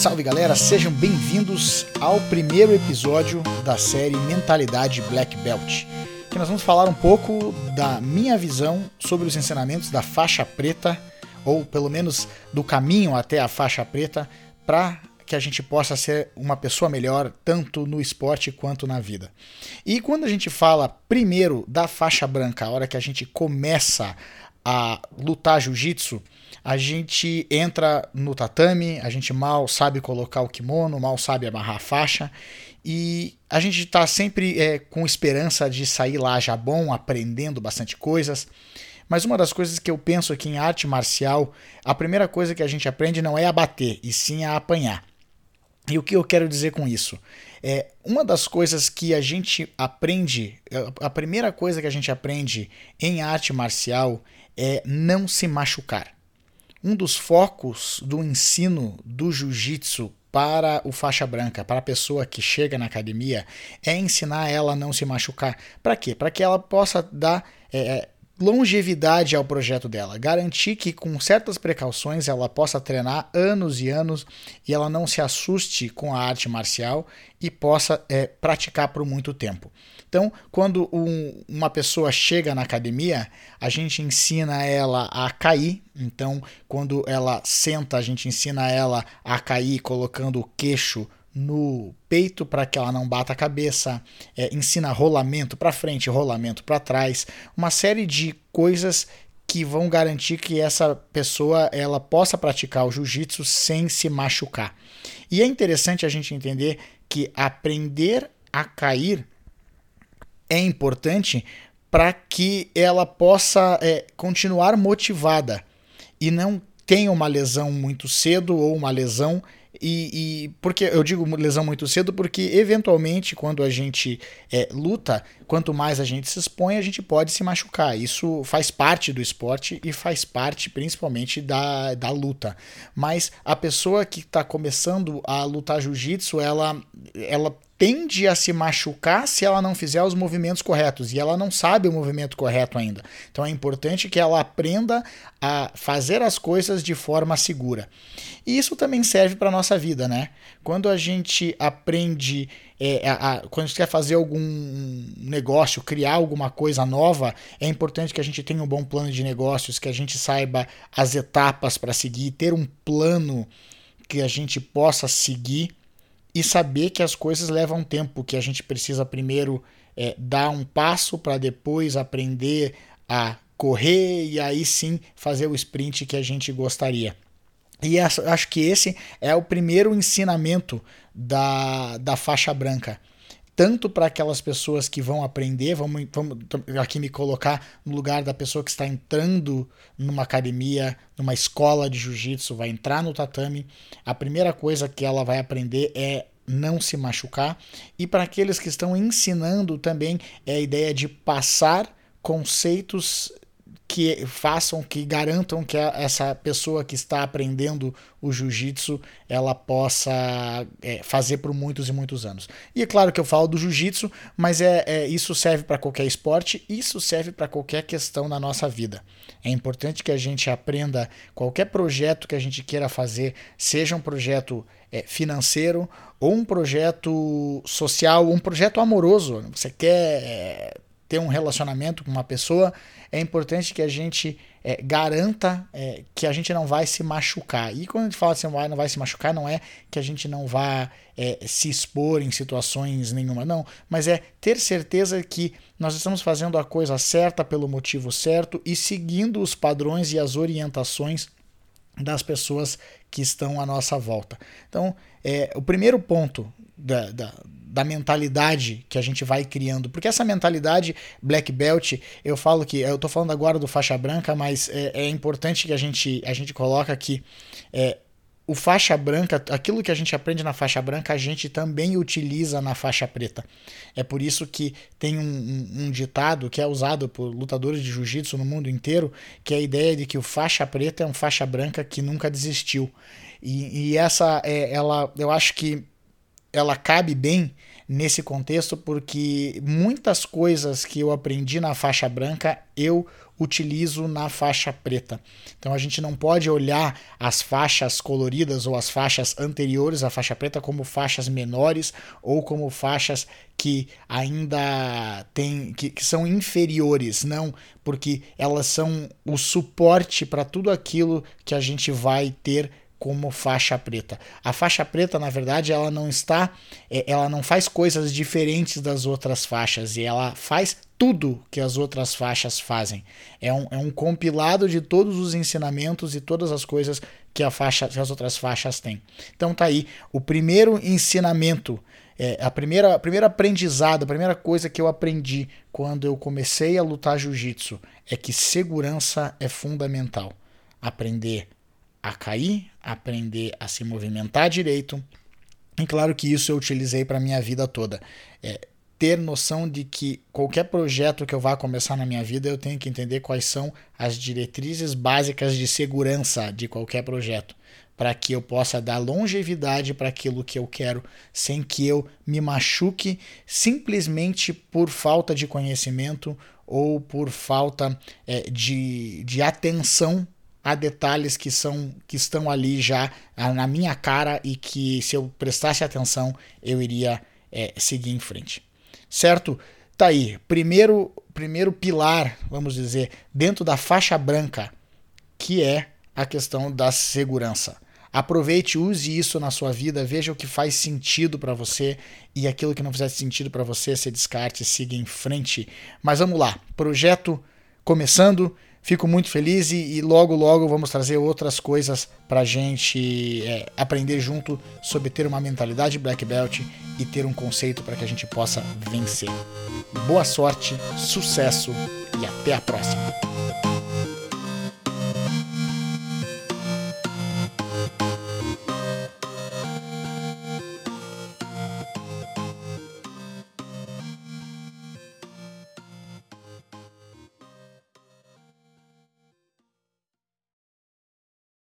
Salve galera, sejam bem-vindos ao primeiro episódio da série Mentalidade Black Belt. Que nós vamos falar um pouco da minha visão sobre os ensinamentos da faixa preta, ou pelo menos do caminho até a faixa preta, para que a gente possa ser uma pessoa melhor, tanto no esporte quanto na vida. E quando a gente fala primeiro da faixa branca, a hora que a gente começa a lutar jiu-jitsu, a gente entra no tatame, a gente mal sabe colocar o kimono, mal sabe amarrar a faixa e a gente está sempre é, com esperança de sair lá já bom, aprendendo bastante coisas. Mas uma das coisas que eu penso aqui em arte marcial, a primeira coisa que a gente aprende não é a bater, e sim a apanhar. E o que eu quero dizer com isso? É, uma das coisas que a gente aprende, a primeira coisa que a gente aprende em arte marcial é não se machucar. Um dos focos do ensino do jiu-jitsu para o faixa branca, para a pessoa que chega na academia, é ensinar ela a não se machucar. Para quê? Para que ela possa dar é, é, longevidade ao projeto dela, garantir que com certas precauções ela possa treinar anos e anos e ela não se assuste com a arte marcial e possa é, praticar por muito tempo. Então, quando um, uma pessoa chega na academia, a gente ensina ela a cair. Então, quando ela senta, a gente ensina ela a cair colocando o queixo no peito para que ela não bata a cabeça, é, ensina rolamento para frente, rolamento para trás, uma série de coisas que vão garantir que essa pessoa ela possa praticar o jiu-jitsu sem se machucar. E é interessante a gente entender que aprender a cair é importante para que ela possa é, continuar motivada e não tenha uma lesão muito cedo ou uma lesão e, e, porque eu digo lesão muito cedo, porque eventualmente, quando a gente é, luta, quanto mais a gente se expõe, a gente pode se machucar. Isso faz parte do esporte e faz parte principalmente da, da luta. Mas a pessoa que está começando a lutar jiu-jitsu, ela, ela tende a se machucar se ela não fizer os movimentos corretos e ela não sabe o movimento correto ainda. Então é importante que ela aprenda a fazer as coisas de forma segura. E isso também serve para nossa vida, né? Quando a gente aprende, é, a, a, quando a gente quer fazer algum negócio, criar alguma coisa nova, é importante que a gente tenha um bom plano de negócios, que a gente saiba as etapas para seguir, ter um plano que a gente possa seguir e saber que as coisas levam tempo, que a gente precisa primeiro é, dar um passo para depois aprender a correr e aí sim fazer o sprint que a gente gostaria. E acho que esse é o primeiro ensinamento da, da faixa branca tanto para aquelas pessoas que vão aprender, vamos, vamos aqui me colocar no lugar da pessoa que está entrando numa academia, numa escola de jiu-jitsu, vai entrar no tatame, a primeira coisa que ela vai aprender é não se machucar, e para aqueles que estão ensinando também é a ideia de passar conceitos que façam, que garantam que essa pessoa que está aprendendo o jiu-jitsu ela possa é, fazer por muitos e muitos anos. E é claro que eu falo do jiu-jitsu, mas é, é, isso serve para qualquer esporte, isso serve para qualquer questão na nossa vida. É importante que a gente aprenda qualquer projeto que a gente queira fazer, seja um projeto é, financeiro ou um projeto social, um projeto amoroso. Você quer é, ter um relacionamento com uma pessoa, é importante que a gente é, garanta é, que a gente não vai se machucar. E quando a gente fala assim, não vai se machucar, não é que a gente não vá é, se expor em situações nenhuma, não, mas é ter certeza que nós estamos fazendo a coisa certa pelo motivo certo e seguindo os padrões e as orientações das pessoas que estão à nossa volta. Então, é, o primeiro ponto da, da da mentalidade que a gente vai criando. Porque essa mentalidade black belt, eu falo que, eu tô falando agora do faixa branca, mas é, é importante que a gente, a gente coloca que é, o faixa branca, aquilo que a gente aprende na faixa branca, a gente também utiliza na faixa preta. É por isso que tem um, um, um ditado que é usado por lutadores de jiu-jitsu no mundo inteiro, que é a ideia de que o faixa preta é um faixa branca que nunca desistiu. E, e essa, é, ela, eu acho que ela cabe bem nesse contexto porque muitas coisas que eu aprendi na faixa branca eu utilizo na faixa preta. Então a gente não pode olhar as faixas coloridas ou as faixas anteriores à faixa preta como faixas menores ou como faixas que ainda tem que, que são inferiores, não, porque elas são o suporte para tudo aquilo que a gente vai ter como faixa preta. A faixa preta, na verdade, ela não está, é, ela não faz coisas diferentes das outras faixas e ela faz tudo que as outras faixas fazem. É um, é um compilado de todos os ensinamentos e todas as coisas que, a faixa, que as outras faixas têm. Então tá aí o primeiro ensinamento, é, a primeira, a primeira aprendizado, a primeira coisa que eu aprendi quando eu comecei a lutar jiu-jitsu é que segurança é fundamental. Aprender a cair, aprender a se movimentar direito. E claro que isso eu utilizei para minha vida toda. É, ter noção de que qualquer projeto que eu vá começar na minha vida, eu tenho que entender quais são as diretrizes básicas de segurança de qualquer projeto, para que eu possa dar longevidade para aquilo que eu quero, sem que eu me machuque simplesmente por falta de conhecimento ou por falta é, de, de atenção há detalhes que são que estão ali já ah, na minha cara e que se eu prestasse atenção eu iria é, seguir em frente. Certo? Tá aí. Primeiro primeiro pilar vamos dizer dentro da faixa branca que é a questão da segurança. Aproveite use isso na sua vida veja o que faz sentido para você e aquilo que não fizer sentido para você se descarte siga em frente. Mas vamos lá. Projeto começando Fico muito feliz e, e logo, logo vamos trazer outras coisas para a gente é, aprender junto sobre ter uma mentalidade black belt e ter um conceito para que a gente possa vencer. Boa sorte, sucesso e até a próxima!